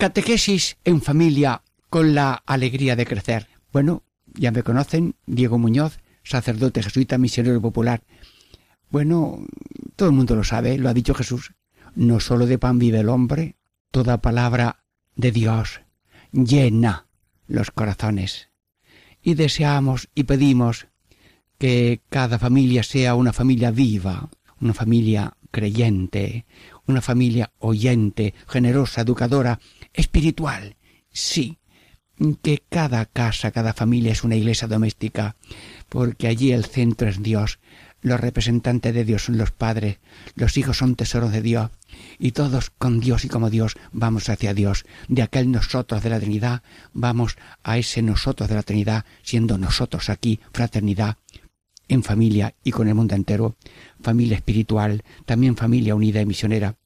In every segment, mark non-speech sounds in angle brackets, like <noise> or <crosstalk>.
Catequesis en familia con la alegría de crecer. Bueno, ya me conocen, Diego Muñoz, sacerdote jesuita misionero popular. Bueno, todo el mundo lo sabe, lo ha dicho Jesús. No solo de pan vive el hombre, toda palabra de Dios llena los corazones. Y deseamos y pedimos que cada familia sea una familia viva, una familia creyente, una familia oyente, generosa, educadora, espiritual. Sí, que cada casa, cada familia es una iglesia doméstica, porque allí el centro es Dios, los representantes de Dios son los padres, los hijos son tesoros de Dios, y todos con Dios y como Dios vamos hacia Dios. De aquel nosotros de la Trinidad vamos a ese nosotros de la Trinidad, siendo nosotros aquí fraternidad en familia y con el mundo entero, familia espiritual, también familia unida y misionera.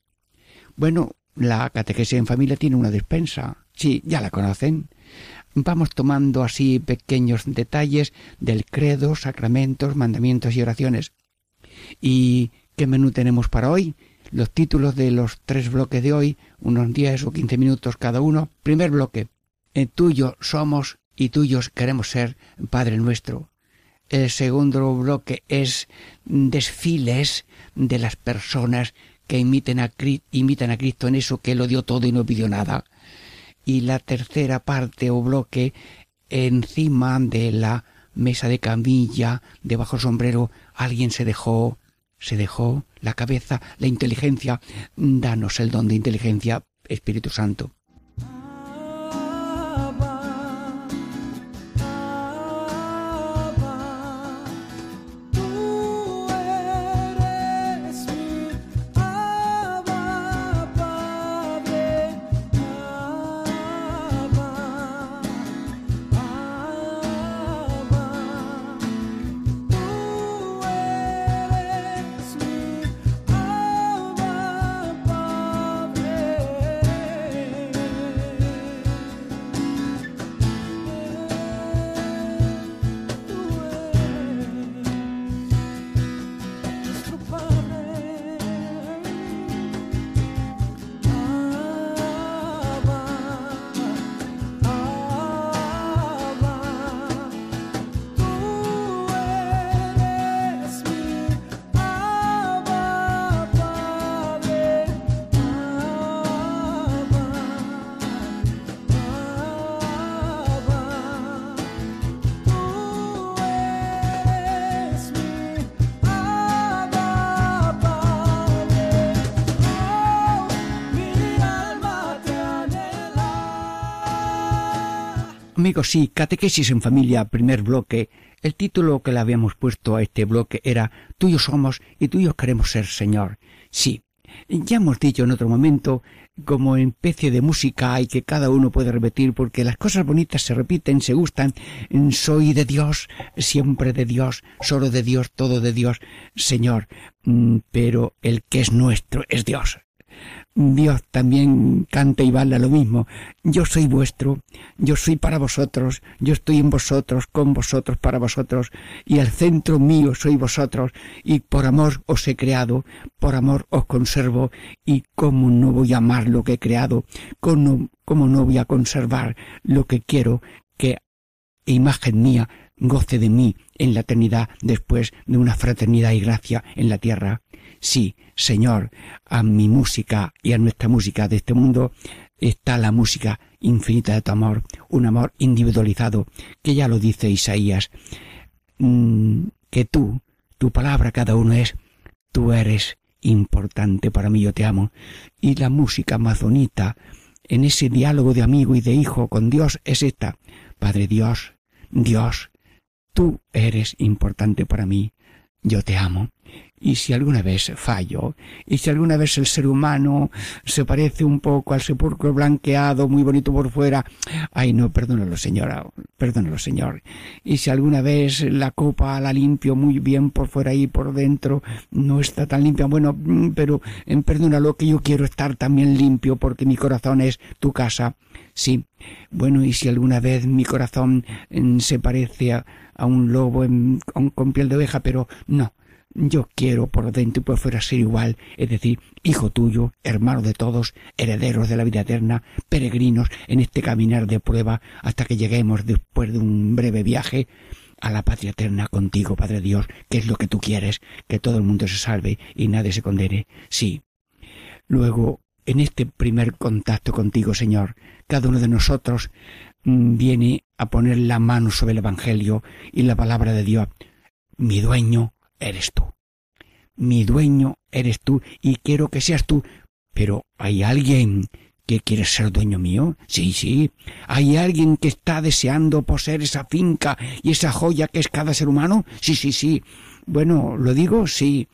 Bueno, la catequesis en familia tiene una despensa. Sí, ya la conocen. Vamos tomando así pequeños detalles del credo, sacramentos, mandamientos y oraciones. ¿Y qué menú tenemos para hoy? Los títulos de los tres bloques de hoy, unos diez o quince minutos cada uno. Primer bloque. En tuyo somos y tuyos queremos ser, Padre nuestro. El segundo bloque es desfiles de las personas que imiten a, imitan a Cristo en eso que lo dio todo y no pidió nada. Y la tercera parte o bloque encima de la mesa de camilla, debajo del sombrero, alguien se dejó, se dejó la cabeza, la inteligencia. Danos el don de inteligencia, Espíritu Santo. Amigos, sí, Catequesis en Familia, primer bloque. El título que le habíamos puesto a este bloque era Tuyos somos y tuyos queremos ser, Señor. Sí, ya hemos dicho en otro momento, como especie de música y que cada uno puede repetir, porque las cosas bonitas se repiten, se gustan. Soy de Dios, siempre de Dios, solo de Dios, todo de Dios, Señor. Mm, pero el que es nuestro es Dios. Dios también canta y baila lo mismo. Yo soy vuestro, yo soy para vosotros, yo estoy en vosotros, con vosotros, para vosotros, y el centro mío soy vosotros, y por amor os he creado, por amor os conservo, y cómo no voy a amar lo que he creado, cómo, cómo no voy a conservar lo que quiero que imagen mía goce de mí en la eternidad después de una fraternidad y gracia en la tierra. Sí, Señor, a mi música y a nuestra música de este mundo está la música infinita de tu amor, un amor individualizado, que ya lo dice Isaías, mm, que tú, tu palabra cada uno es, tú eres importante para mí, yo te amo. Y la música más bonita en ese diálogo de amigo y de hijo con Dios es esta, Padre Dios, Dios, tú eres importante para mí, yo te amo y si alguna vez fallo, y si alguna vez el ser humano se parece un poco al sepulcro blanqueado, muy bonito por fuera, ay no, perdónalo señora, perdónalo señor, y si alguna vez la copa la limpio muy bien por fuera y por dentro, no está tan limpia, bueno, mm, pero eh, perdónalo que yo quiero estar también limpio porque mi corazón es tu casa, sí, bueno, y si alguna vez mi corazón mm, se parece a, un lobo con piel de oveja, pero no, yo quiero por dentro y por fuera ser igual, es decir, hijo tuyo, hermano de todos, herederos de la vida eterna, peregrinos en este caminar de prueba hasta que lleguemos después de un breve viaje a la patria eterna contigo, Padre Dios, que es lo que tú quieres, que todo el mundo se salve y nadie se condene. Sí. Luego, en este primer contacto contigo, Señor, cada uno de nosotros mm, viene a poner la mano sobre el Evangelio y la palabra de Dios. Mi dueño, eres tú. Mi dueño eres tú y quiero que seas tú. Pero ¿hay alguien que quiere ser dueño mío? Sí, sí. ¿Hay alguien que está deseando poseer esa finca y esa joya que es cada ser humano? Sí, sí, sí. Bueno, lo digo, sí.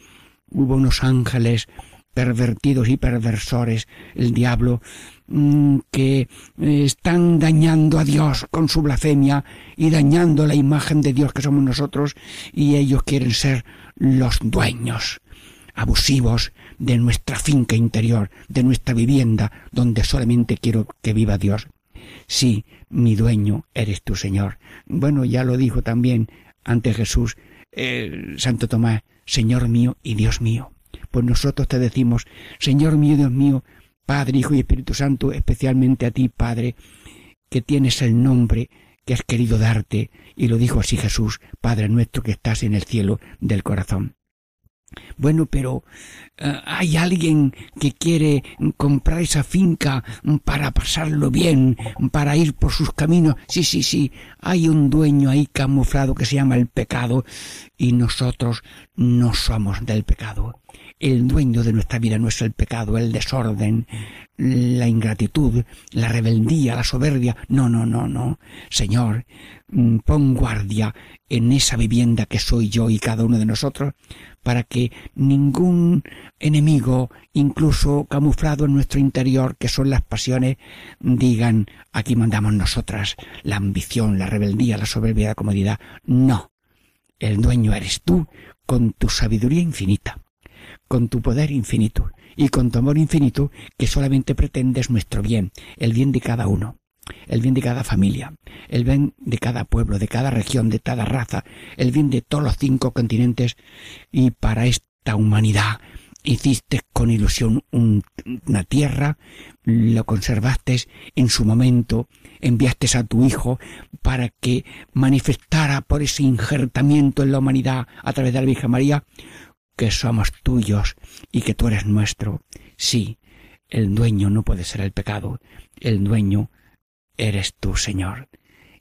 Hubo unos ángeles pervertidos y perversores, el diablo, mm, que eh, están dañando a Dios con su blasfemia y dañando la imagen de Dios que somos nosotros y ellos quieren ser los dueños abusivos de nuestra finca interior, de nuestra vivienda, donde solamente quiero que viva Dios. Sí, mi dueño eres tú, Señor. Bueno, ya lo dijo también ante Jesús Santo Tomás, Señor mío y Dios mío. Pues nosotros te decimos, Señor mío, Dios mío, Padre, Hijo y Espíritu Santo, especialmente a ti, Padre, que tienes el nombre que has querido darte, y lo dijo así Jesús, Padre nuestro que estás en el cielo del corazón. Bueno, pero eh, hay alguien que quiere comprar esa finca para pasarlo bien, para ir por sus caminos. Sí, sí, sí, hay un dueño ahí camuflado que se llama el pecado y nosotros no somos del pecado. El dueño de nuestra vida no es el pecado, el desorden, la ingratitud, la rebeldía, la soberbia. No, no, no, no. Señor, mm, pon guardia en esa vivienda que soy yo y cada uno de nosotros, para que ningún enemigo, incluso camuflado en nuestro interior, que son las pasiones, digan aquí mandamos nosotras la ambición, la rebeldía, la soberbia, la comodidad. No. El dueño eres tú con tu sabiduría infinita con tu poder infinito y con tu amor infinito que solamente pretendes nuestro bien, el bien de cada uno, el bien de cada familia, el bien de cada pueblo, de cada región, de cada raza, el bien de todos los cinco continentes y para esta humanidad hiciste con ilusión una tierra, lo conservaste en su momento, enviaste a tu Hijo para que manifestara por ese injertamiento en la humanidad a través de la Virgen María que somos tuyos y que tú eres nuestro. Sí, el dueño no puede ser el pecado, el dueño eres tú, Señor.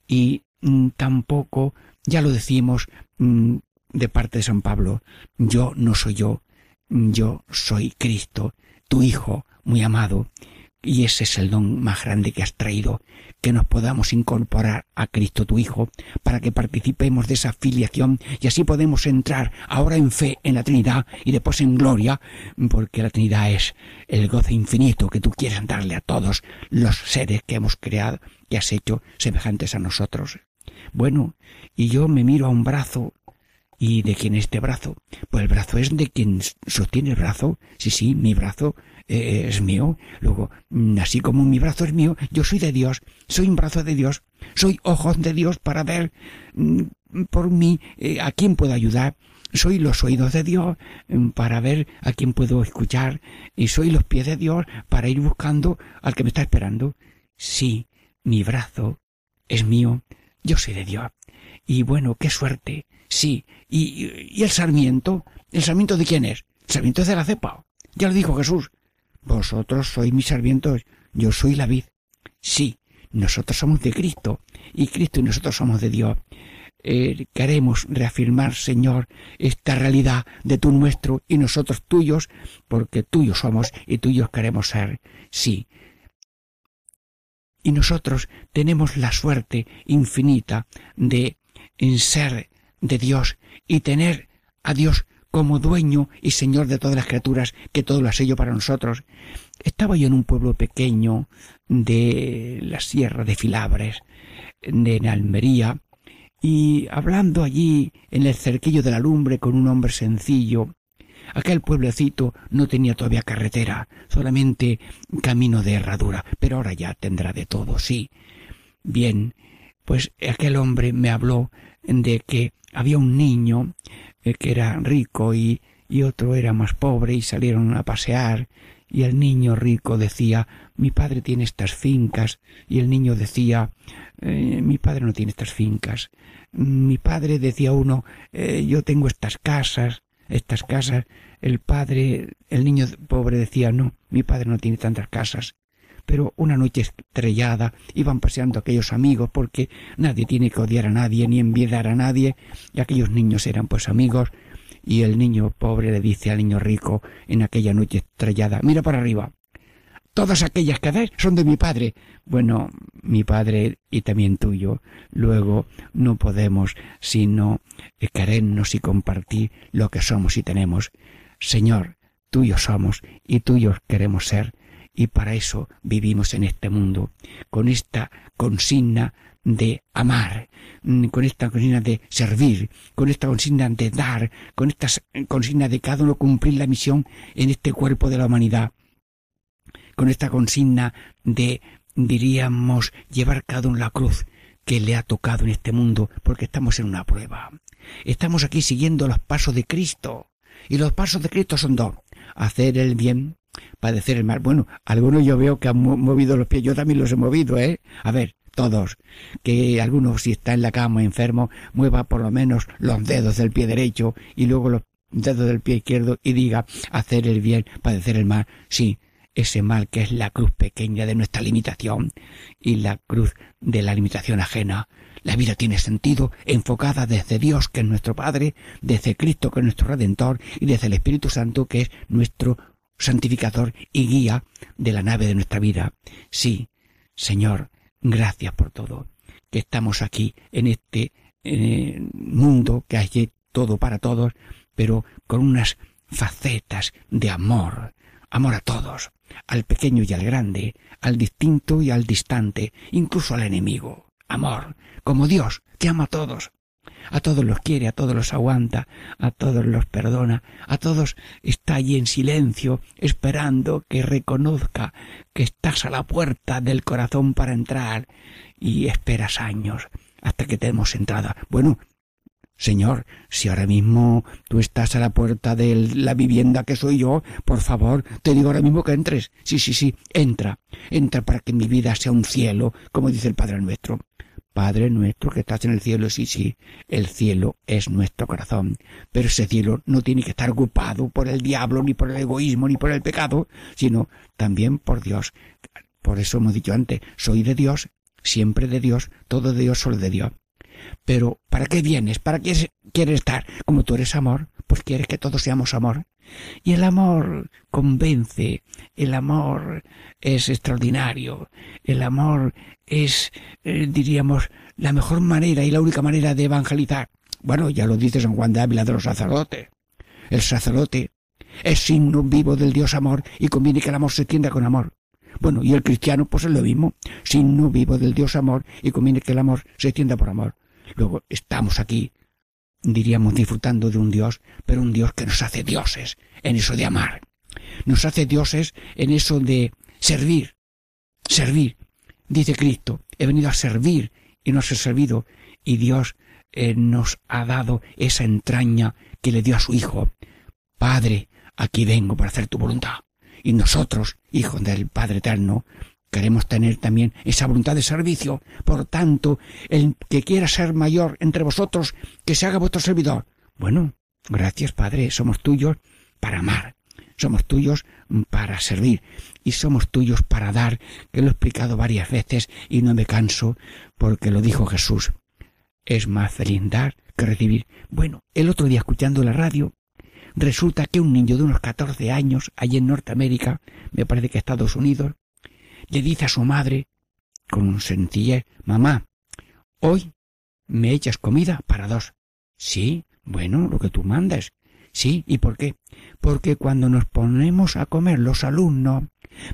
Y mm, tampoco, ya lo decimos mm, de parte de San Pablo, yo no soy yo, yo soy Cristo, tu Hijo muy amado, y ese es el don más grande que has traído, que nos podamos incorporar a Cristo tu Hijo, para que participemos de esa filiación y así podemos entrar ahora en fe en la Trinidad y después en gloria, porque la Trinidad es el goce infinito que tú quieres darle a todos los seres que hemos creado, y has hecho semejantes a nosotros. Bueno, y yo me miro a un brazo ¿Y de quién es este brazo? Pues el brazo es de quien sostiene el brazo. Sí, sí, mi brazo eh, es mío. Luego, mm, así como mi brazo es mío, yo soy de Dios, soy un brazo de Dios, soy ojos de Dios para ver mm, por mí eh, a quién puedo ayudar. Soy los oídos de Dios mm, para ver a quién puedo escuchar y soy los pies de Dios para ir buscando al que me está esperando. Sí, mi brazo es mío, yo soy de Dios. Y bueno, qué suerte. Sí, y, y el sarmiento, ¿el sarmiento de quién es? El sarmiento es de la cepa. Ya lo dijo Jesús. Vosotros sois mis sarmientos, yo soy la vid. Sí, nosotros somos de Cristo, y Cristo y nosotros somos de Dios. Eh, queremos reafirmar, Señor, esta realidad de tú nuestro y nosotros tuyos, porque tuyos somos y tuyos queremos ser. Sí. Y nosotros tenemos la suerte infinita de ser de Dios y tener a Dios como dueño y señor de todas las criaturas, que todo lo ha sello para nosotros. Estaba yo en un pueblo pequeño de la sierra de Filabres, de Almería, y hablando allí en el cerquillo de la lumbre con un hombre sencillo, aquel pueblecito no tenía todavía carretera, solamente camino de herradura, pero ahora ya tendrá de todo, sí. Bien, pues aquel hombre me habló de que había un niño eh, que era rico y, y otro era más pobre y salieron a pasear. Y el niño rico decía mi padre tiene estas fincas y el niño decía eh, mi padre no tiene estas fincas mi padre decía uno eh, yo tengo estas casas estas casas el padre el niño pobre decía no mi padre no tiene tantas casas pero una noche estrellada iban paseando aquellos amigos porque nadie tiene que odiar a nadie ni envidiar a nadie y aquellos niños eran pues amigos y el niño pobre le dice al niño rico en aquella noche estrellada mira para arriba todas aquellas que son de mi padre. Bueno, mi padre y también tuyo. Luego no podemos sino querernos y compartir lo que somos y tenemos. Señor, tuyos somos y tuyos queremos ser y para eso vivimos en este mundo, con esta consigna de amar, con esta consigna de servir, con esta consigna de dar, con esta consigna de cada uno cumplir la misión en este cuerpo de la humanidad, con esta consigna de, diríamos, llevar cada uno la cruz que le ha tocado en este mundo, porque estamos en una prueba. Estamos aquí siguiendo los pasos de Cristo, y los pasos de Cristo son dos, hacer el bien padecer el mal. Bueno, algunos yo veo que han movido los pies, yo también los he movido, ¿eh? A ver, todos, que algunos si está en la cama enfermo, mueva por lo menos los dedos del pie derecho y luego los dedos del pie izquierdo y diga hacer el bien, padecer el mal. Sí, ese mal que es la cruz pequeña de nuestra limitación y la cruz de la limitación ajena. La vida tiene sentido enfocada desde Dios, que es nuestro Padre, desde Cristo, que es nuestro Redentor, y desde el Espíritu Santo, que es nuestro santificador y guía de la nave de nuestra vida. Sí, Señor, gracias por todo, que estamos aquí en este mundo que hay todo para todos, pero con unas facetas de amor, amor a todos, al pequeño y al grande, al distinto y al distante, incluso al enemigo. Amor, como Dios, que ama a todos, a todos los quiere, a todos los aguanta, a todos los perdona, a todos está allí en silencio, esperando que reconozca que estás a la puerta del corazón para entrar y esperas años hasta que te hemos entrada. Bueno, Señor, si ahora mismo tú estás a la puerta de la vivienda que soy yo, por favor, te digo ahora mismo que entres. Sí, sí, sí, entra. Entra para que mi vida sea un cielo, como dice el Padre nuestro. Padre nuestro que estás en el cielo, sí, sí, el cielo es nuestro corazón, pero ese cielo no tiene que estar ocupado por el diablo, ni por el egoísmo, ni por el pecado, sino también por Dios. Por eso hemos dicho antes, soy de Dios, siempre de Dios, todo de Dios, solo de Dios. Pero, ¿para qué vienes? ¿Para qué quieres estar? Como tú eres amor, pues quieres que todos seamos amor. Y el amor convence, el amor es extraordinario, el amor es, eh, diríamos, la mejor manera y la única manera de evangelizar. Bueno, ya lo dice San Juan de Ávila de los sacerdotes. El sacerdote es signo vivo del Dios amor y conviene que el amor se extienda con amor. Bueno, y el cristiano pues es lo mismo, signo vivo del Dios amor y conviene que el amor se extienda por amor. Luego estamos aquí diríamos disfrutando de un Dios, pero un Dios que nos hace dioses en eso de amar. Nos hace dioses en eso de servir. Servir. Dice Cristo, he venido a servir y no ser servido. Y Dios eh, nos ha dado esa entraña que le dio a su Hijo. Padre, aquí vengo para hacer tu voluntad. Y nosotros, hijos del Padre Eterno, Queremos tener también esa voluntad de servicio. Por tanto, el que quiera ser mayor entre vosotros, que se haga vuestro servidor. Bueno, gracias Padre, somos tuyos para amar, somos tuyos para servir y somos tuyos para dar, que lo he explicado varias veces y no me canso porque lo dijo Jesús. Es más feliz dar que recibir. Bueno, el otro día escuchando la radio, resulta que un niño de unos 14 años, allí en Norteamérica, me parece que Estados Unidos, le dice a su madre, con sencillez, mamá, hoy me echas comida para dos. Sí, bueno, lo que tú mandas. Sí, ¿y por qué? Porque cuando nos ponemos a comer los alumnos,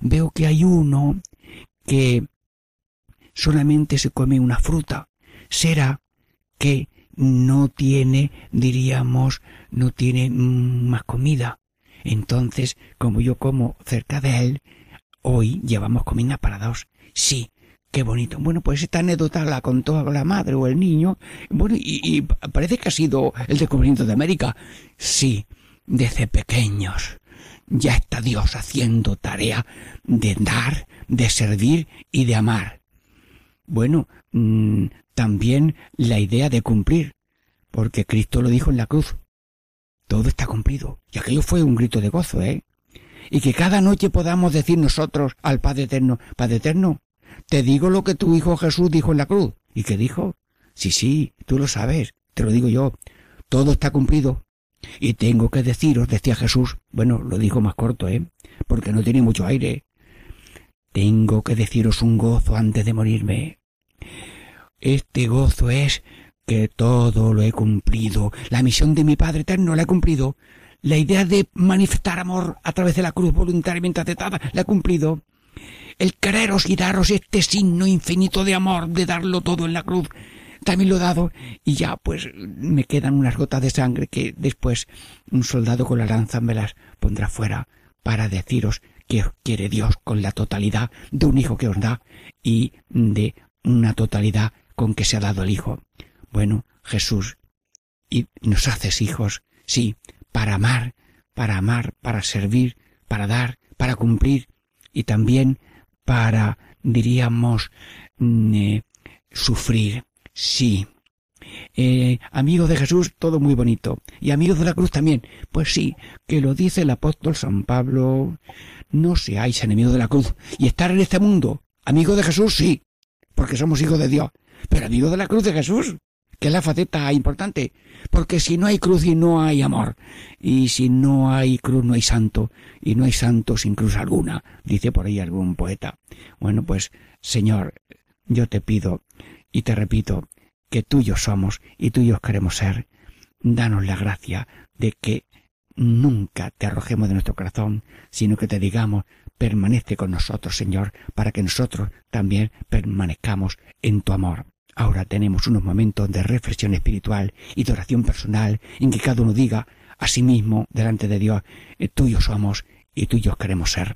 veo que hay uno que solamente se come una fruta. Será que no tiene, diríamos, no tiene más comida. Entonces, como yo como cerca de él, hoy llevamos comida para dos. Sí, qué bonito. Bueno, pues esta anécdota la contó la madre o el niño. Bueno, y, parece que ha sido el descubrimiento de América. Sí, desde pequeños. Ya está Dios haciendo tarea de dar, de servir y de amar. Bueno, mm, también la idea de cumplir, porque Cristo lo dijo en la cruz. Todo está cumplido. Y aquello fue un grito de gozo, ¿eh? Y que cada noche podamos decir nosotros al Padre Eterno, Padre Eterno, te digo lo que tu Hijo Jesús dijo en la cruz. ¿Y qué dijo? Sí, sí, tú lo sabes, te lo digo yo. Todo está cumplido. Y tengo que deciros, decía Jesús, bueno, lo dijo más corto, ¿eh? Porque no tiene mucho aire. Tengo que deciros un gozo antes de morirme. Este gozo es que todo lo he cumplido. La misión de mi Padre Eterno la he cumplido. La idea de manifestar amor a través de la cruz voluntariamente aceptada la he cumplido. El quereros y daros este signo infinito de amor, de darlo todo en la cruz, también lo he dado y ya pues me quedan unas gotas de sangre que después un soldado con la lanza me las pondrá fuera para deciros que os quiere Dios con la totalidad de un hijo que os da y de una totalidad con que se ha dado el hijo. Bueno, Jesús, y nos haces hijos, sí, para amar, para amar, para servir, para dar, para cumplir y también para, diríamos, mm, eh, sufrir. Sí. Eh, amigos de Jesús, todo muy bonito. Y amigos de la cruz también. Pues sí, que lo dice el apóstol San Pablo. No seáis enemigos de la cruz. Y estar en este mundo. Amigo de Jesús, sí. Porque somos hijos de Dios. Pero amigo de la cruz de Jesús que es la faceta importante, porque si no hay cruz y no hay amor, y si no hay cruz no hay santo, y no hay santo sin cruz alguna, dice por ahí algún poeta. Bueno, pues, Señor, yo te pido y te repito que tuyos somos y tuyos queremos ser. Danos la gracia de que nunca te arrojemos de nuestro corazón, sino que te digamos, permanece con nosotros, Señor, para que nosotros también permanezcamos en tu amor. Ahora tenemos unos momentos de reflexión espiritual y de oración personal en que cada uno diga a sí mismo delante de Dios, eh, tuyos somos y tuyos queremos ser.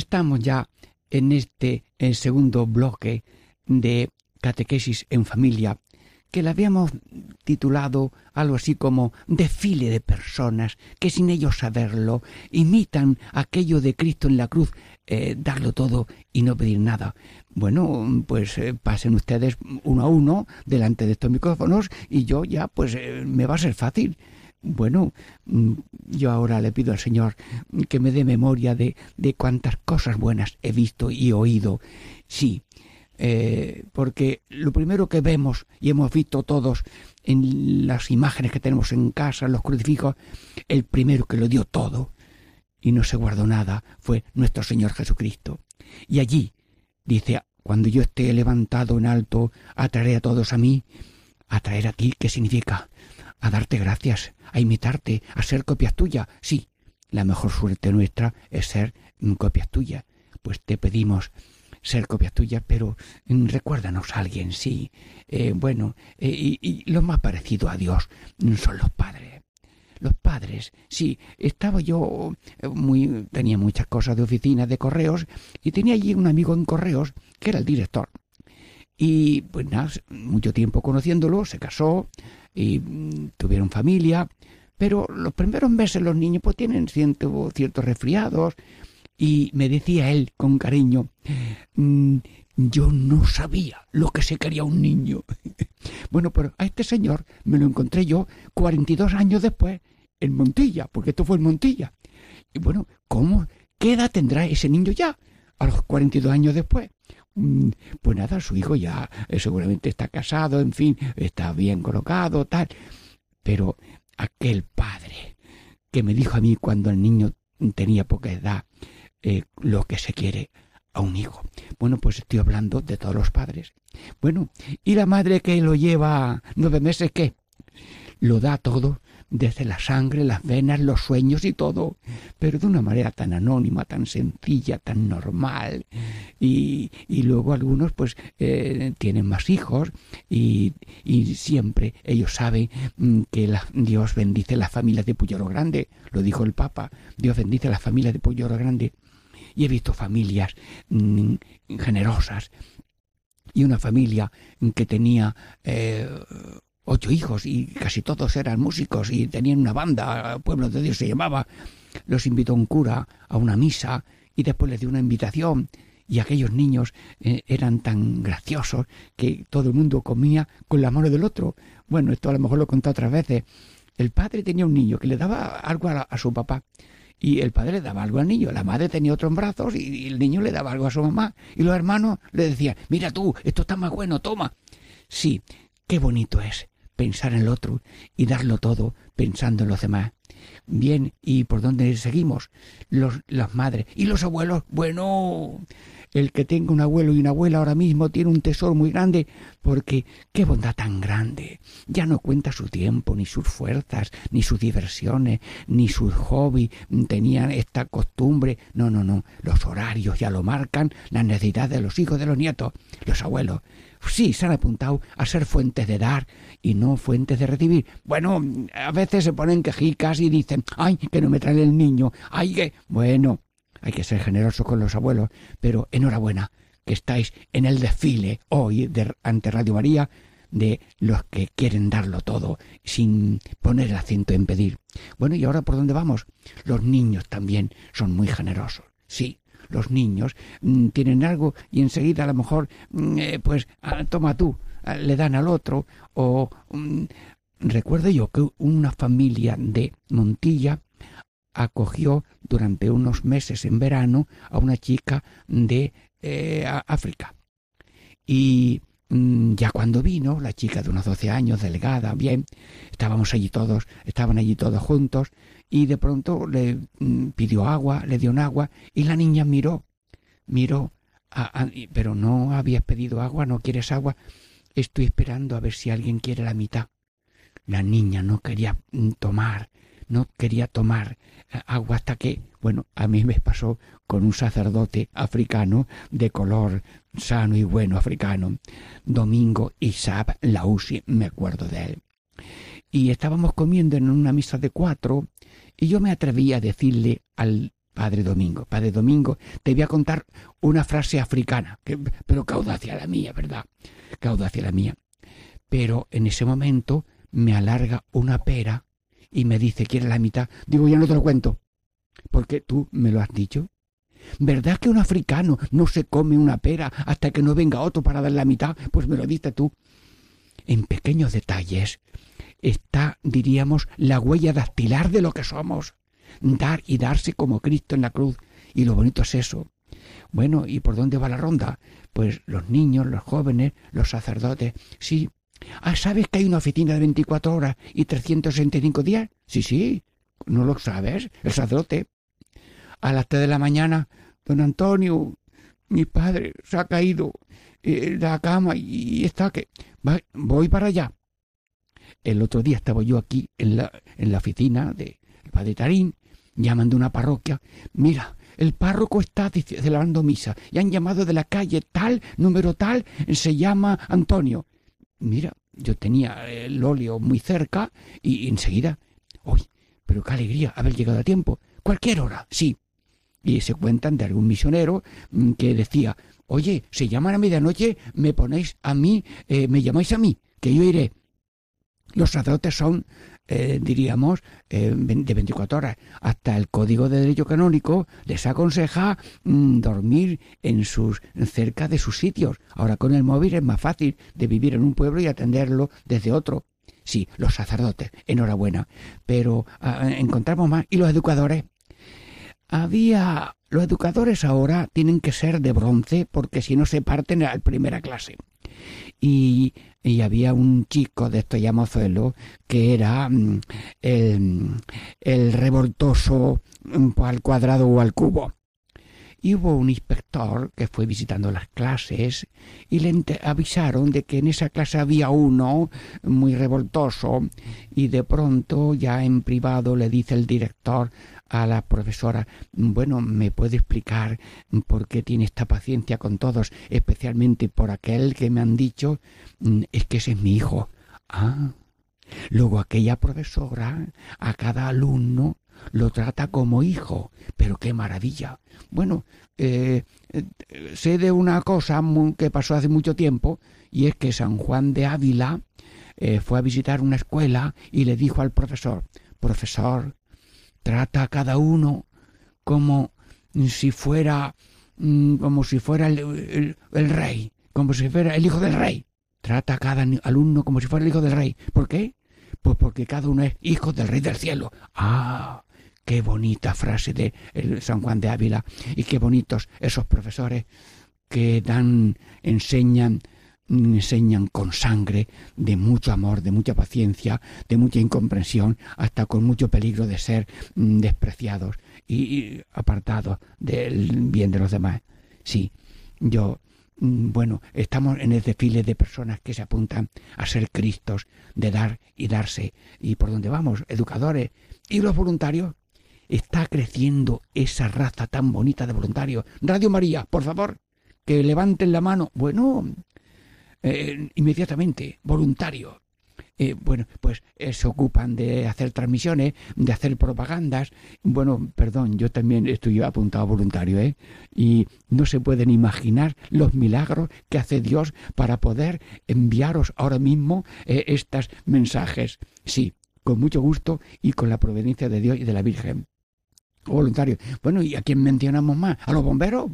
Estamos ya en este eh, segundo bloque de catequesis en familia que le habíamos titulado algo así como desfile de personas que sin ellos saberlo imitan aquello de Cristo en la cruz, eh, darlo todo y no pedir nada. Bueno, pues eh, pasen ustedes uno a uno delante de estos micrófonos y yo ya pues eh, me va a ser fácil. Bueno, mm, yo ahora le pido al Señor que me dé memoria de, de cuántas cosas buenas he visto y oído. Sí, eh, porque lo primero que vemos y hemos visto todos en las imágenes que tenemos en casa, en los crucifijos, el primero que lo dio todo y no se guardó nada fue nuestro Señor Jesucristo. Y allí dice, cuando yo esté levantado en alto, atraeré a todos a mí. Atraer a ti, ¿qué significa? A darte gracias, a imitarte, a ser copias tuyas. Sí, la mejor suerte nuestra es ser mm, copias tuyas. Pues te pedimos ser copias tuyas, pero mm, recuérdanos a alguien, sí. Eh, bueno, eh, y, y lo más parecido a Dios mm, son los padres. Los padres, sí, estaba yo eh, muy, tenía muchas cosas de oficina, de correos, y tenía allí un amigo en correos que era el director. Y pues nada, mucho tiempo conociéndolo, se casó y mm, tuvieron familia, pero los primeros meses los niños pues tienen cierto- ciertos resfriados y me decía él con cariño, "Mm, yo no sabía lo que se quería un niño. <laughs> bueno, pero a este señor me lo encontré yo 42 años después en Montilla, porque esto fue en Montilla. Y bueno, ¿cómo? ¿Qué edad tendrá ese niño ya? A los 42 años después. Mm, Pues nada, su hijo ya eh, seguramente está casado, en fin, está bien colocado, tal. Pero aquel padre que me dijo a mí cuando el niño tenía poca edad eh, lo que se quiere a un hijo. Bueno, pues estoy hablando de todos los padres. Bueno, ¿y la madre que lo lleva nueve meses qué? Lo da todo, desde la sangre, las venas, los sueños y todo, pero de una manera tan anónima, tan sencilla, tan normal. Y, y luego algunos pues eh, tienen más hijos y, y siempre ellos saben mm, que la- Dios bendice la familia de Puyoro Grande, lo dijo el Papa, Dios bendice la familia de Puyoro Grande. Y he visto familias mm, generosas y una familia que tenía eh, ocho hijos y casi todos eran músicos y tenían una banda, Pueblo de Dios se llamaba. Los invitó un cura a una misa y después les dio una invitación y aquellos niños eh, eran tan graciosos que todo el mundo comía con la mano del otro. Bueno, esto a lo mejor lo he contado otras veces. El padre tenía un niño que le daba algo a, su papá y el padre le daba algo al niño, la madre tenía otro brazos y el niño le daba algo a su mamá y los hermanos le decían, mira tú, esto está más bueno, toma. Sí, qué bonito es pensar en el otro y darlo todo pensando en los demás. Bien, ¿y por dónde seguimos? Los, las madres. ¿Y los abuelos? Bueno, el que tenga un abuelo y una abuela ahora mismo tiene un tesoro muy grande, porque qué bondad tan grande. Ya no cuenta su tiempo, ni sus fuerzas, ni sus diversiones, ni sus hobbies tenían esta costumbre. No, no, no. Los horarios ya lo marcan, las necesidades de los hijos, de los nietos, los abuelos. Sí, se han apuntado a ser fuentes de dar y no fuentes de recibir. Bueno, a veces se ponen quejicas y dicen, ay, que no me trae el niño, ay, que... Bueno, hay que ser generoso con los abuelos, pero enhorabuena que estáis en el desfile hoy de, ante Radio María de los que quieren darlo todo sin poner el acento en pedir. Bueno, ¿y ahora por dónde vamos? Los niños también son muy generosos. Sí, los niños mm, tienen algo y enseguida a lo mejor, mm, eh, pues, ah, toma tú, ah, le dan al otro. O mm, recuerdo yo que una familia de Montilla acogió durante unos meses en verano a una chica de eh, África. Y ya cuando vino, la chica de unos 12 años, delegada, bien, estábamos allí todos, estaban allí todos juntos, y de pronto le mm, pidió agua, le dio un agua, y la niña miró, miró, pero no habías pedido agua, no quieres agua, estoy esperando a ver si alguien quiere la mitad. La niña no quería mm, tomar, no quería tomar eh, agua hasta que, bueno, a mí me pasó con un sacerdote africano de color sano y bueno africano, Domingo Isab Lausi, me acuerdo de él. Y estábamos comiendo en una misa de cuatro y yo me atreví a decirle al Padre Domingo, Padre Domingo, te voy a contar una frase africana, que, pero caudacia la mía, ¿verdad? Caudacia la mía. Pero en ese momento me alarga una pera y me dice, ¿quiere la mitad? Digo, ya no te lo cuento, porque tú me lo has dicho. ¿Verdad que un africano no se come una pera hasta que no venga otro para dar la mitad? Pues me lo dices tú. En pequeños detalles está, diríamos, la huella dactilar de lo que somos. Dar y darse como Cristo en la cruz. Y lo bonito es eso. Bueno, ¿y por dónde va la ronda? Pues los niños, los jóvenes, los sacerdotes. Sí, Ah, ¿sabes que hay una oficina de 24 horas y 365 días? Sí, sí. ¿No lo sabes? El sacerdote. A las 3 de la mañana, don Antonio, mi padre se ha caído eh, de la cama y está que... voy para allá. El otro día estaba yo aquí en la, en la oficina del padre Tarín, llaman de una parroquia. Mira, el párroco está celebrando misa y han llamado de la calle tal, número tal, se llama Antonio mira, yo tenía el óleo muy cerca y enseguida, uy, pero qué alegría haber llegado a tiempo. Cualquier hora, sí. Y se cuentan de algún misionero mm, que decía, oye, si llaman a medianoche, me ponéis a mí, eh, me llamáis a mí, que yo iré. Los sacerdotes son eh, diríamos, eh, de 24 horas. Hasta el Código de Derecho Canónico les aconseja mm, dormir en sus, cerca de sus sitios. Ahora con el móvil es más fácil de vivir en un pueblo y atenderlo desde otro. Sí, los sacerdotes, enhorabuena. Pero ah, encontramos más. ¿Y los educadores? Había. Los educadores ahora tienen que ser de bronce porque si no se parten a la primera clase. Y y había un chico de estos llamozuelos que era mm, el, el revoltoso mm, al cuadrado o al cubo. Y hubo un inspector que fue visitando las clases y le avisaron de que en esa clase había uno muy revoltoso y de pronto ya en privado le dice el director a la profesora, bueno, ¿me puede explicar por qué tiene esta paciencia con todos, especialmente por aquel que me han dicho, mm, es que ese es mi hijo? Ah. Luego aquella profesora a cada alumno lo trata como hijo, pero qué maravilla. Bueno, eh, sé de una cosa que pasó hace mucho tiempo, y es que San Juan de Ávila eh, fue a visitar una escuela y le dijo al profesor, profesor, trata a cada uno como si fuera mm, como si fuera el, rey, como si fuera el hijo del rey. Trata a cada alumno como si fuera el hijo del rey. ¿Por qué? Pues porque cada uno es hijo del rey del cielo. Ah, qué bonita frase de San Juan de Ávila y qué bonitos esos profesores que dan, enseñan enseñan con sangre, de mucho amor, de mucha paciencia, de mucha incomprensión, hasta con mucho peligro de ser mm, despreciados y, apartados del bien de los demás. Sí, yo mm, bueno, estamos en el desfile de personas que se apuntan a ser Cristos, de dar y darse. ¿Y por dónde vamos? Educadores. ¿Y los voluntarios? Está creciendo esa raza tan bonita de voluntarios. Radio María, por favor, que levanten la mano. Bueno, eh, inmediatamente, voluntarios. Eh, bueno, pues eh, se ocupan de hacer transmisiones, de hacer propagandas. Bueno, perdón, yo también estoy apuntado voluntario, ¿eh? Y no se pueden imaginar los milagros que hace Dios para poder enviaros ahora mismo eh, estos mensajes. Sí, con mucho gusto y con la providencia de Dios y de la Virgen. Voluntario. Bueno, ¿y a quién mencionamos más? ¿A los bomberos?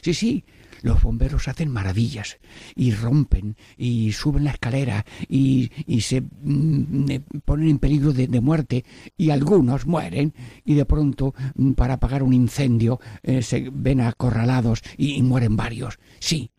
Sí, sí, los bomberos hacen maravillas y rompen y suben la escalera y, y se mm, eh, ponen en peligro de, de muerte y algunos mueren y de pronto mm, para apagar un incendio eh, se ven acorralados y, mueren varios. Sí,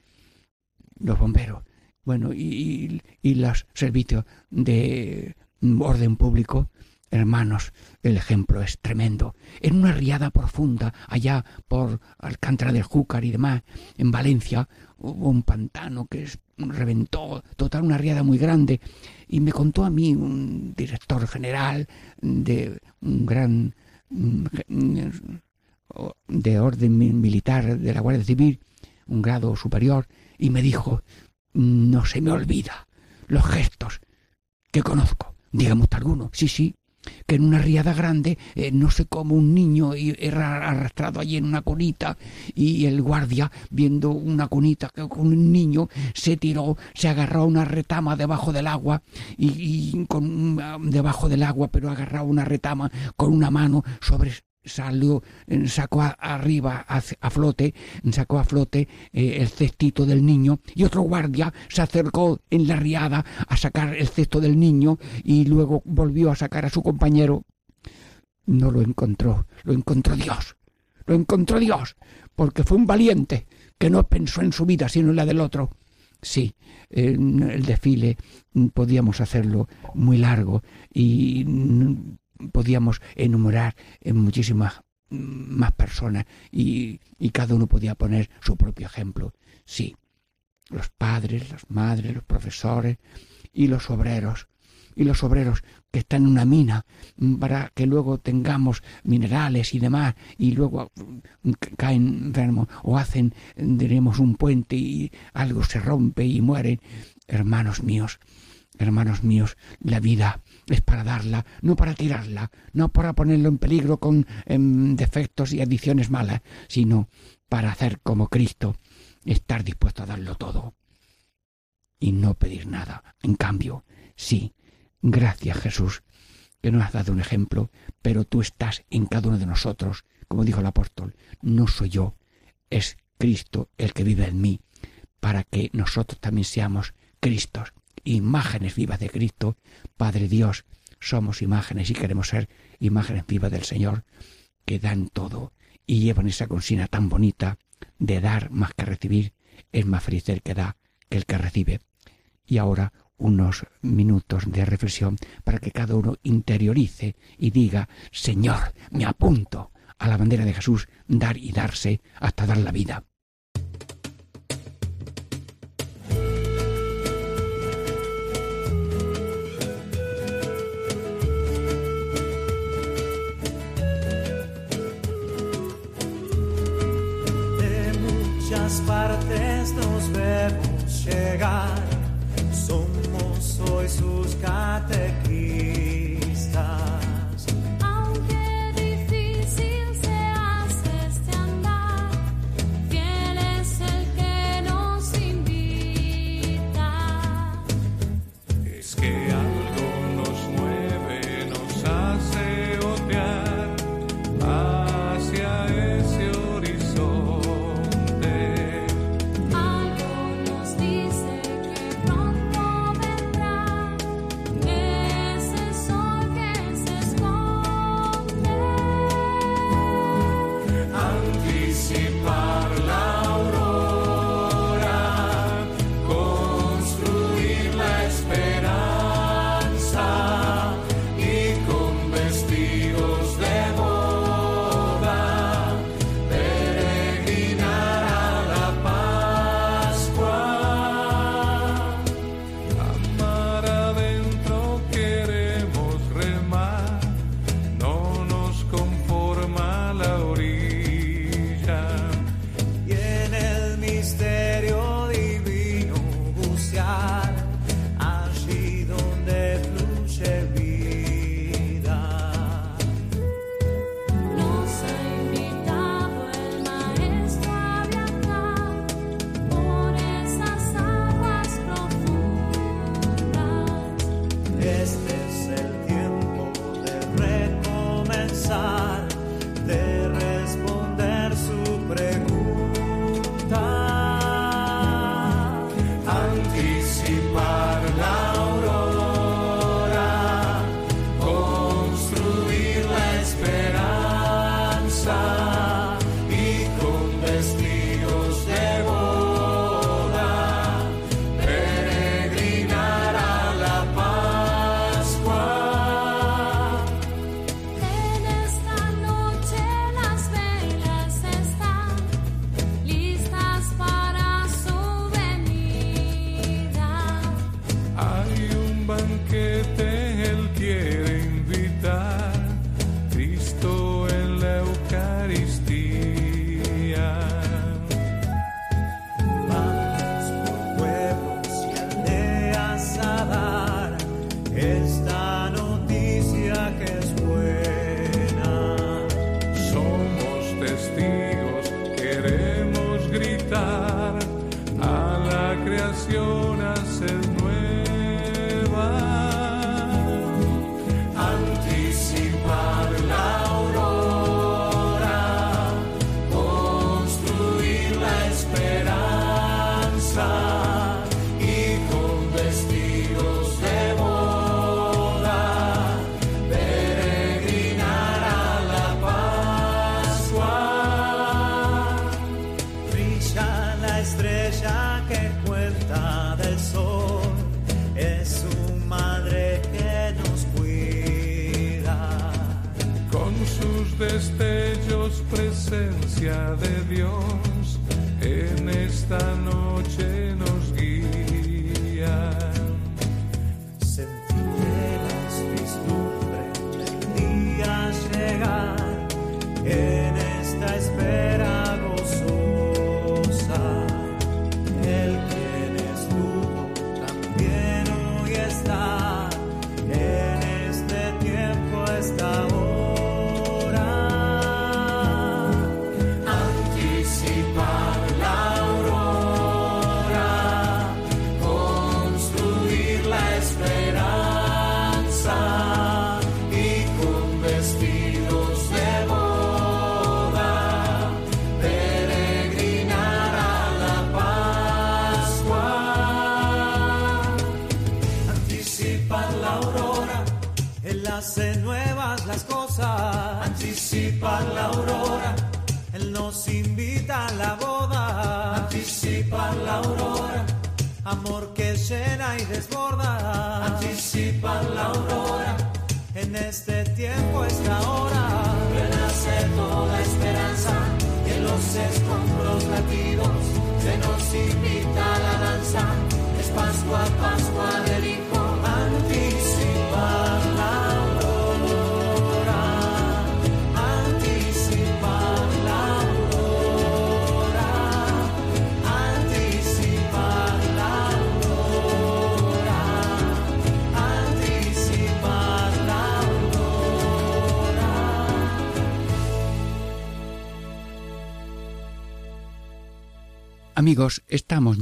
los bomberos. Bueno, y, y- y los servicios de mm, orden público, hermanos, el ejemplo es tremendo. En una riada profunda, allá por Alcántara del Júcar y demás, en Valencia, hubo un pantano que es- reventó, total, una riada muy grande. Y me contó a mí un director general de un gran mm, mm, de orden mi- militar de la Guardia Civil, un grado superior, y me dijo, no se me olvida los gestos que conozco. Dígame usted alguno. Sí, sí. Que en una riada grande, eh, no sé cómo un niño era arrastrado allí en una cunita y el guardia, viendo una cunita que- con un niño, se tiró, se agarró a una retama debajo del agua y, y con un- debajo del agua, pero agarrado a una retama con una mano sobre salió, eh, sacó arriba a, a flote, sacó a flote eh, el cestito del niño y otro guardia se acercó en la riada a sacar el cesto del niño y luego volvió a sacar a su compañero. No lo encontró, lo encontró Dios, lo encontró Dios, porque fue un valiente que no pensó en su vida sino en la del otro. Sí, el desfile podíamos hacerlo muy largo y podíamos enumerar en muchísimas mm, más personas y, cada uno podía poner su propio ejemplo. Sí, los padres, las madres, los profesores y los obreros. Y los obreros que están en una mina mm, para que luego tengamos minerales y demás y luego mm, ca- caen enfermos o hacen, diremos, un puente y algo se rompe y mueren. Hermanos míos, hermanos míos, la vida es para darla, no para tirarla, no para ponerlo en peligro con em, defectos y adiciones malas, sino para hacer como Cristo, estar dispuesto a darlo todo y no pedir nada. En cambio, sí, gracias Jesús, que nos has dado un ejemplo, pero tú estás en cada uno de nosotros, como dijo el apóstol, no soy yo, es Cristo el que vive en mí, para que nosotros también seamos Cristos, imágenes vivas de Cristo, Padre Dios, somos imágenes y queremos ser imágenes vivas del Señor, que dan todo y llevan esa consigna tan bonita de dar más que recibir, es más feliz el que da que el que recibe. Y ahora unos minutos de reflexión para que cada uno interiorice y diga, Señor, me apunto a la bandera de Jesús, dar y darse hasta dar la vida. Llegar, somos hoy sus catequistas.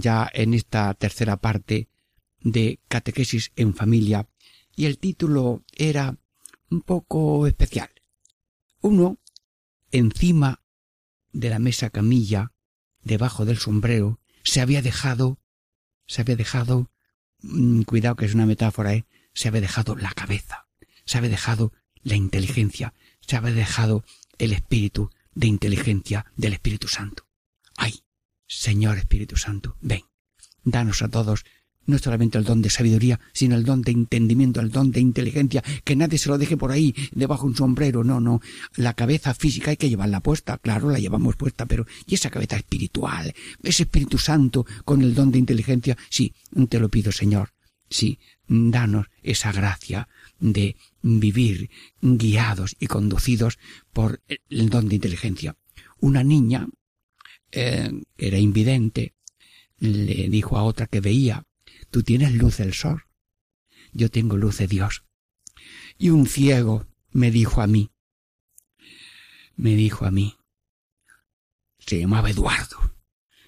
Ya en esta tercera parte de Catequesis en Familia y el título era un poco especial. Uno, encima de la mesa camilla, debajo del sombrero, se había dejado, se había dejado, mm, cuidado que es una metáfora, ¿eh? se había dejado la cabeza, se había dejado la inteligencia, se había dejado el espíritu de inteligencia del Espíritu Santo. ¡Ay! Señor Espíritu Santo, ven, danos a todos no solamente el don de sabiduría, sino el don de entendimiento, el don de inteligencia, que nadie se lo deje por ahí debajo de un sombrero, no, no. La cabeza física hay que llevarla puesta, claro, la llevamos puesta, pero ¿y esa cabeza espiritual? Ese Espíritu Santo con el don de inteligencia, sí, te lo pido, Señor, sí, danos esa gracia de vivir guiados y conducidos por el don de inteligencia. Una niña eh, era invidente, le dijo a otra que veía, tú tienes luz del sol, yo tengo luz de Dios. Y un ciego me dijo a mí, me dijo a mí, se llamaba Eduardo,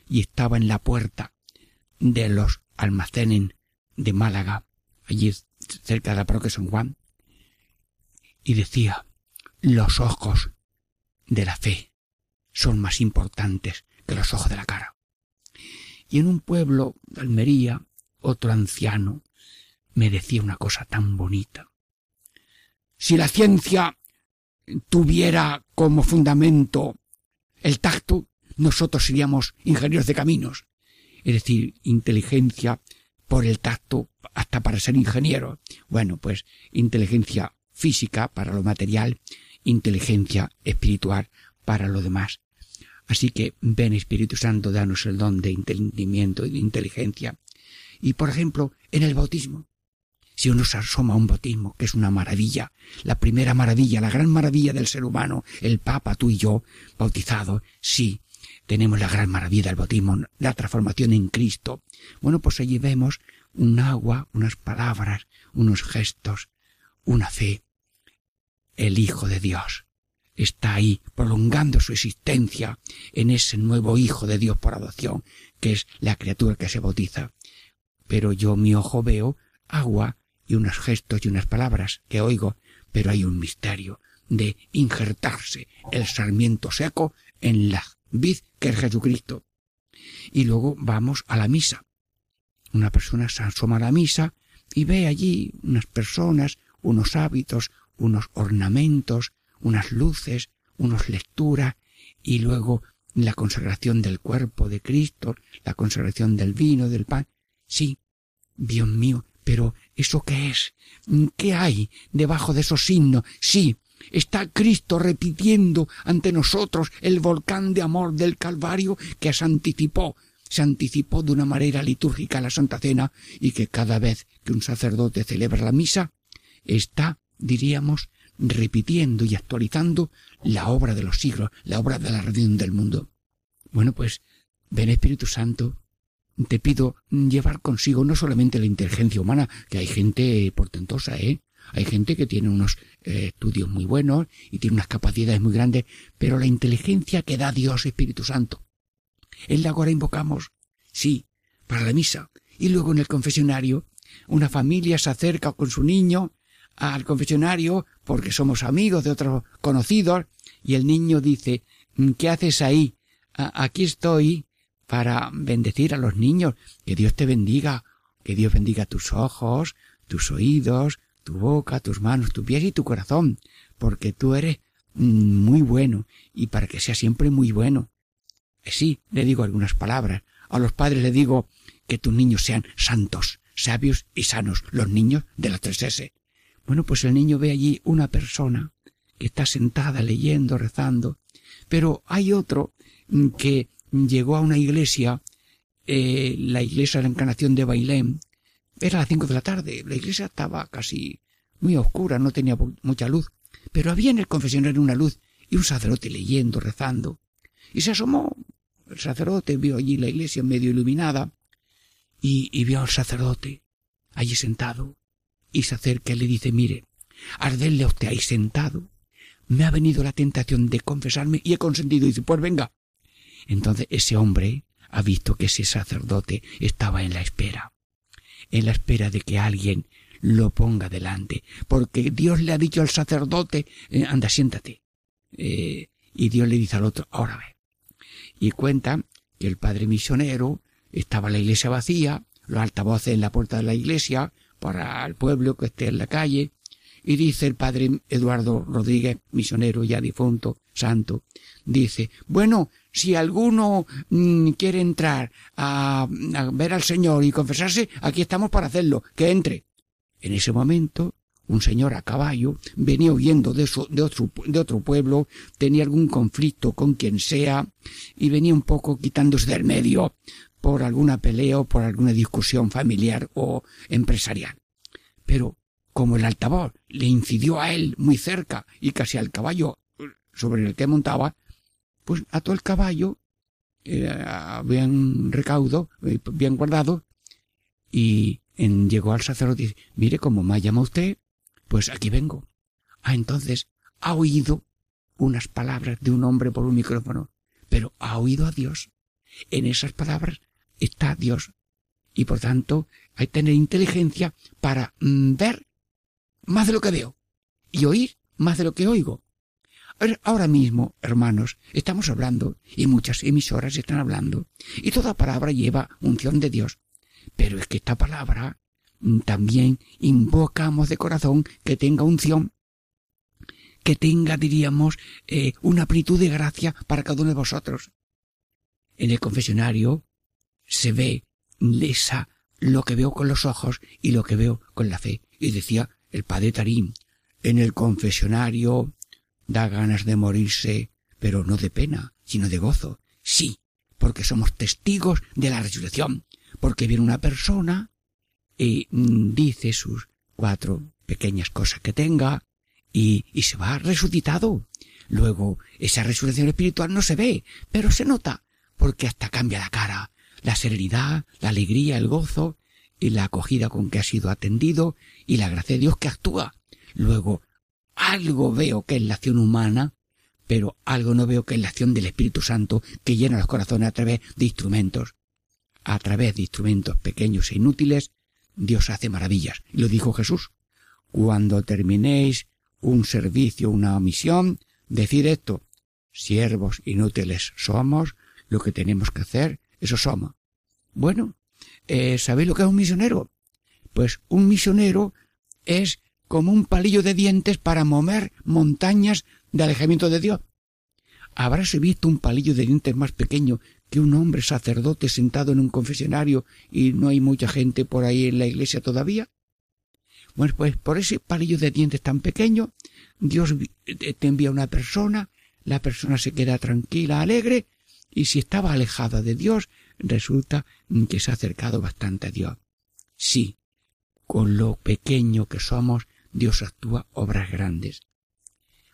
y estaba en la puerta de los almacenes de Málaga, allí cerca de la parroquia San Juan, y decía, los ojos de la fe son más importantes que los ojos de la cara. Y en un pueblo de Almería, otro anciano me decía una cosa tan bonita. Si la ciencia tuviera como fundamento el tacto, nosotros seríamos ingenieros de caminos. Es decir, inteligencia por el tacto hasta para ser ingeniero. Bueno, pues inteligencia física para lo material, inteligencia espiritual para lo demás. Así que ven Espíritu Santo, danos el don de entendimiento y de inteligencia. Y por ejemplo, en el bautismo. Si uno se asoma a un bautismo, que es una maravilla, la primera maravilla, la gran maravilla del ser humano, el Papa, tú y yo, bautizados, sí, tenemos la gran maravilla del bautismo, la transformación en Cristo. Bueno, pues allí vemos un agua, unas palabras, unos gestos, una fe. El Hijo de Dios está ahí prolongando su existencia en ese nuevo Hijo de Dios por adopción, que es la criatura que se bautiza. Pero yo mi ojo veo agua y unos gestos y unas palabras que oigo, pero hay un misterio de injertarse el sarmiento seco en la vid que es Jesucristo. Y luego vamos a la misa. Una persona se asoma a la misa y ve allí unas personas, unos hábitos, unos ornamentos, unas luces, unas lecturas y luego la consagración del cuerpo de Cristo, la consagración del vino, del pan. Sí, Dios mío, pero ¿eso qué es? ¿Qué hay debajo de esos signos? Sí, está Cristo repitiendo ante nosotros el volcán de amor del Calvario que se anticipó, se anticipó de una manera litúrgica la Santa Cena y que cada vez que un sacerdote celebra la misa, está, diríamos, repitiendo y actualizando la obra de los siglos, la obra de la redención del mundo. Bueno, pues, ven Espíritu Santo, te pido llevar consigo no solamente la inteligencia humana, que hay gente portentosa, ¿eh? Hay gente que tiene unos eh, estudios muy buenos y tiene unas capacidades muy grandes, pero la inteligencia que da Dios Espíritu Santo. En la ahora invocamos, sí, para la misa. Y luego en el confesionario, una familia se acerca con su niño al confesionario porque somos amigos de otros conocidos y el niño dice, ¿qué haces ahí? "A- Aquí estoy para bendecir a los niños. Que Dios te bendiga, que Dios bendiga tus ojos, tus oídos, tu boca, tus manos, tus pies y tu corazón, porque tú eres mm, muy bueno y para que sea siempre muy bueno. Eh, Sí, le digo algunas palabras. A los padres le digo que tus niños sean santos, sabios y sanos, los niños de las tres S. Bueno, pues el niño ve allí una persona que está sentada leyendo, rezando, pero hay otro que llegó a una iglesia, eh, la iglesia de la Encarnación de Bailén, era las cinco de la tarde, la iglesia estaba casi muy oscura, no tenía mu- mucha luz, pero había en el confesionario una luz y un sacerdote leyendo, rezando, y se asomó, el sacerdote vio allí la iglesia medio iluminada, y, y vio al sacerdote allí sentado, y se acerca y le dice, mire, al verle a usted ahí sentado, me ha venido la tentación de confesarme y he consentido. Y dice, pues venga. Entonces ese hombre ha visto que ese sacerdote estaba en la espera, en la espera de que alguien lo ponga delante, porque Dios le ha dicho al sacerdote, eh, anda, siéntate. Eh, y Dios le dice al otro, ahora ve. Y cuenta que el padre misionero estaba la iglesia vacía, los altavoces en la puerta de la iglesia, para el pueblo que esté en la calle, y dice el padre Eduardo Rodríguez, misionero ya difunto, santo, dice, bueno, si alguno mm, quiere entrar a, ver al Señor y confesarse, aquí estamos para hacerlo, que entre. En ese momento, un señor a caballo venía huyendo de, su- de, otro, de otro pueblo, tenía algún conflicto con quien sea, y venía un poco quitándose del medio por alguna pelea o por alguna discusión familiar o empresarial. Pero como el altavoz le incidió a él muy cerca y casi al caballo sobre el que montaba, pues ató el caballo eh, bien recaudo, eh, bien guardado, y en- llegó al sacerdote y dice, mire, como me llama usted, pues aquí vengo. Ah, entonces ha oído unas palabras de un hombre por un micrófono, pero ha oído a Dios. En esas palabras está Dios. Y por tanto, hay que tener inteligencia para mm, ver más de lo que veo y oír más de lo que oigo. Ahora- mismo, hermanos, estamos hablando y muchas emisoras están hablando y toda palabra lleva unción de Dios. Pero es que esta palabra mm, también invocamos de corazón que tenga unción, que tenga, diríamos, eh, una plenitud de gracia para cada uno de vosotros. En el confesionario se ve esa lo que veo con los ojos y lo que veo con la fe. Y decía el padre Tarín, en el confesionario da ganas de morirse, pero no de pena, sino de gozo. Sí, porque somos testigos de la resurrección, porque viene una persona y mm, dice sus cuatro pequeñas cosas que tenga y, y se va resucitado. Luego, esa resurrección espiritual no se ve, pero se nota, porque hasta cambia la cara, la serenidad, la alegría, el gozo y la acogida con que ha sido atendido y la gracia de Dios que actúa. Luego, algo veo que es la acción humana, pero algo no veo que es la acción del Espíritu Santo que llena los corazones a través de instrumentos. A través de instrumentos pequeños e inútiles, Dios hace maravillas. Y lo dijo Jesús. Cuando terminéis un servicio, una misión, decir esto. Siervos inútiles somos, lo que tenemos que hacer, eso somos. Bueno, eh, ¿sabéis lo que es un misionero? Pues un misionero es como un palillo de dientes para mover montañas de alejamiento de Dios. ¿Habrás visto un palillo de dientes más pequeño que un hombre sacerdote sentado en un confesionario y no hay mucha gente por ahí en la iglesia todavía? Bueno, pues por ese palillo de dientes tan pequeño, Dios eh, te envía una persona, la persona se queda tranquila, alegre, y si estaba alejada de Dios, resulta que se ha acercado bastante a Dios. Sí, con lo pequeño que somos, Dios actúa obras grandes.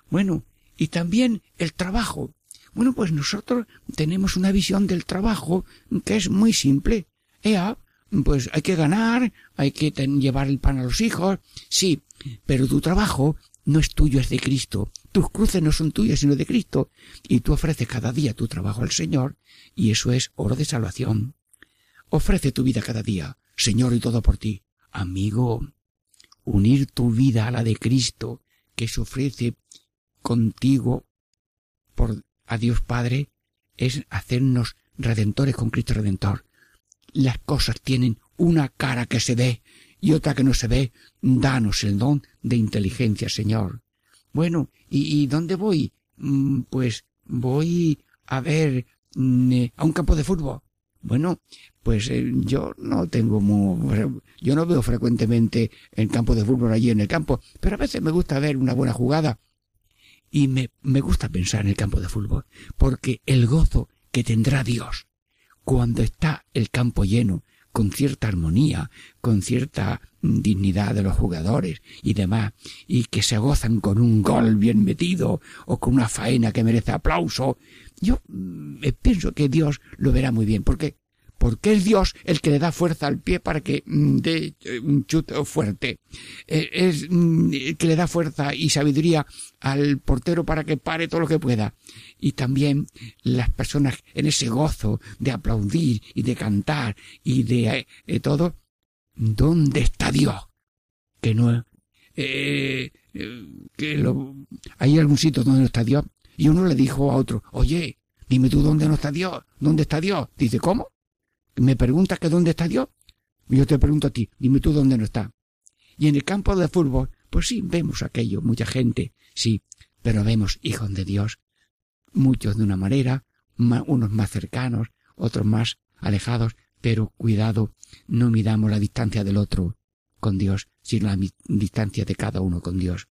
Bueno, y también el trabajo. Bueno, pues nosotros tenemos una visión del trabajo que es muy simple. Ea, pues hay que ganar, hay que llevar el pan a los hijos, sí, pero tu trabajo no es tuyo, es de Cristo. Tus cruces no son tuyas, sino de Cristo. Y tú ofreces cada día tu trabajo al Señor, y eso es oro de salvación. Ofrece tu vida cada día, Señor, y todo por ti. Amigo, unir tu vida a la de Cristo, que se ofrece contigo por a Dios Padre, es hacernos redentores con Cristo Redentor. Las cosas tienen una cara que se ve y otra que no se ve. Danos el don de inteligencia, Señor. Bueno, ¿y, dónde voy? Mm, Pues voy a ver mm, eh, a un campo de fútbol. Bueno, pues eh, yo no tengo mu- yo no veo frecuentemente el campo de fútbol allí en el campo, pero a veces me gusta ver una buena jugada y me, me gusta pensar en el campo de fútbol, porque el gozo que tendrá Dios cuando está el campo lleno, con cierta armonía, con cierta dignidad de los jugadores y demás, y que se gozan con un gol bien metido o con una faena que merece aplauso, yo mm, eh, pienso que Dios lo verá muy bien, porque porque es Dios el que le da fuerza al pie para que mm, dé eh, un chute fuerte. Eh, Es mm, el que le da fuerza y sabiduría al portero para que pare todo lo que pueda. Y también las personas en ese gozo de aplaudir y de cantar y de eh, todo. ¿Dónde está Dios? Que no eh, que lo, hay algún sitio donde no está Dios. Y uno le dijo a otro, oye, dime tú dónde no está Dios, dónde está Dios. Dice, ¿cómo? ¿Me preguntas que dónde está Dios? Yo te pregunto a ti, dime tú dónde no está. Y en el campo de fútbol, pues sí, vemos aquello, mucha gente, sí, pero vemos hijos de Dios, muchos de una manera, ma- unos más cercanos, otros más alejados, pero cuidado, no midamos la distancia del otro con Dios, sino la distancia de cada uno con Dios.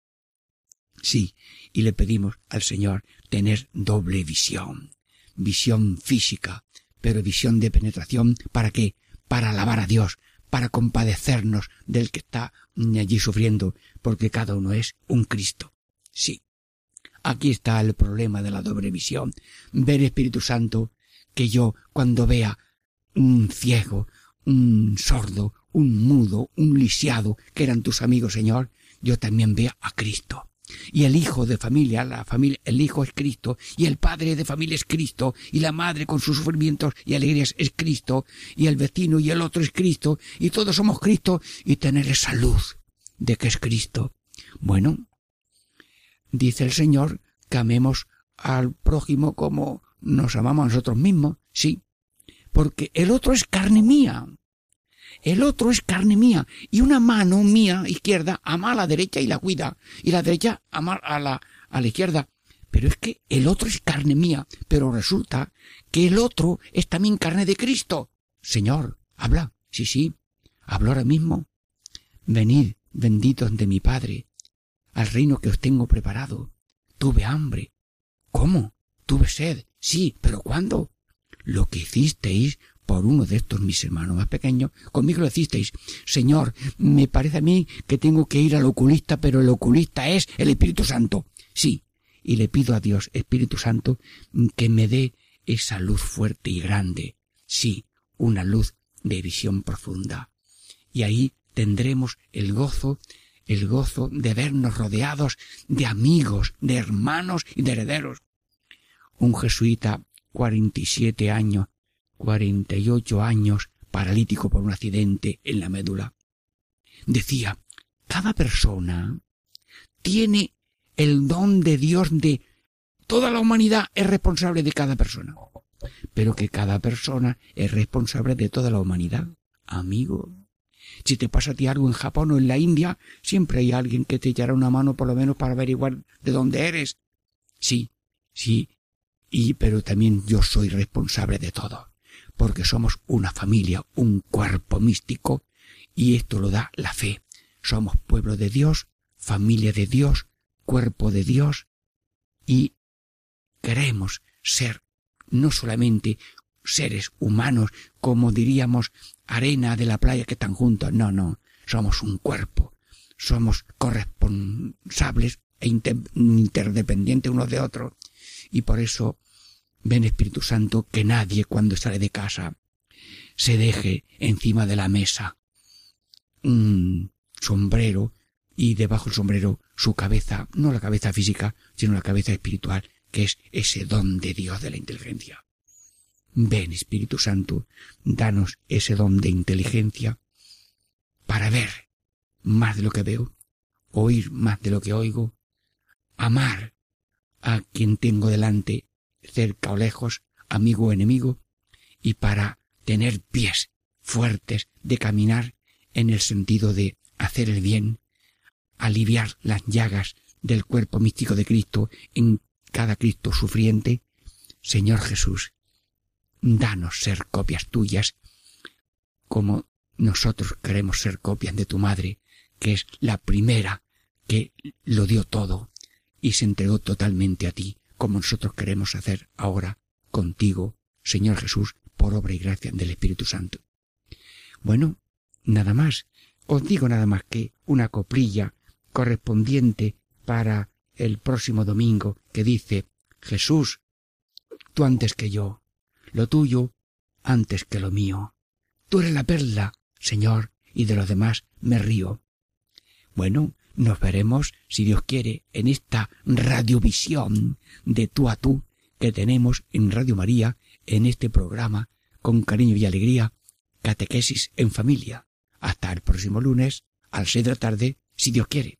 Sí, y le pedimos al Señor tener doble visión, visión física, pero visión de penetración, ¿para qué? Para alabar a Dios, para compadecernos del que está allí sufriendo, porque cada uno es un Cristo. Sí. Aquí está el problema de la doble visión. Ver Espíritu Santo, que yo cuando vea un ciego, un sordo, un mudo, un lisiado, que eran tus amigos, Señor, yo también vea a Cristo. Y el hijo de familia, la familia, el hijo es Cristo, y el padre de familia es Cristo, y la madre con sus sufrimientos y alegrías es Cristo, y el vecino y el otro es Cristo, y todos somos Cristo, y tener esa luz de que es Cristo. Bueno, dice el Señor que amemos al prójimo como nos amamos a nosotros mismos, sí, porque el otro es carne mía. El otro es carne mía y una mano mía izquierda ama a la derecha y la cuida y la derecha ama a la a la izquierda. Pero es que el otro es carne mía, pero resulta que el otro es también carne de Cristo. Señor, habla. Sí, sí. Hablo ahora mismo. Venid, benditos de mi Padre, al reino que os tengo preparado. Tuve hambre. ¿Cómo? Tuve sed. Sí, pero ¿cuándo? Lo que hicisteis por uno de estos mis hermanos más pequeños, conmigo lo hicisteis. Señor, me parece a mí que tengo que ir al oculista, pero el oculista es el Espíritu Santo. Sí, y le pido a Dios, Espíritu Santo, que me dé esa luz fuerte y grande. Sí, una luz de visión profunda. Y ahí tendremos el gozo, el gozo de vernos rodeados de amigos, de hermanos y de herederos. Un jesuita, cuarenta y siete años, cuarenta y ocho años, paralítico por un accidente en la médula. Decía, cada persona tiene el don de Dios de toda la humanidad es responsable de cada persona, pero que cada persona es responsable de toda la humanidad. Amigo, si te pasa a ti algo en Japón o en la India, siempre hay alguien que te echará una mano por lo menos para averiguar de dónde eres. Sí, sí, y pero también yo soy responsable de todo, porque somos una familia, un cuerpo místico, y esto lo da la fe. somos pueblo de Dios, familia de Dios, cuerpo de Dios y queremos ser no solamente seres humanos, como diríamos arena de la playa que están juntos, no, no, somos un cuerpo, somos corresponsables e interdependientes unos de otros y por eso ven Espíritu Santo que nadie cuando sale de casa se deje encima de la mesa un sombrero y debajo del sombrero su cabeza, no la cabeza física, sino la cabeza espiritual, que es ese don de Dios de la inteligencia. Ven, Espíritu Santo, danos ese don de inteligencia para ver más de lo que veo, oír más de lo que oigo, amar a quien tengo delante, cerca o lejos, amigo o enemigo, y para tener pies fuertes de caminar en el sentido de hacer el bien, aliviar las llagas del cuerpo místico de Cristo en cada Cristo sufriente, Señor Jesús, danos ser copias tuyas, como nosotros queremos ser copias de tu Madre, que es la primera que lo dio todo y se entregó totalmente a ti, como nosotros queremos hacer ahora contigo, Señor Jesús, por obra y gracia del Espíritu Santo. Bueno, nada más. Os digo nada más que una coprilla correspondiente para el próximo domingo que dice Jesús, tú antes que yo, lo tuyo antes que lo mío. Tú eres la perla, Señor, y de los demás me río. Bueno, nos veremos, si Dios quiere, en esta radiovisión de tú a tú que tenemos en Radio María, en este programa, con cariño y alegría, Catequesis en Familia. Hasta el próximo lunes, a las seis de la tarde, si Dios quiere.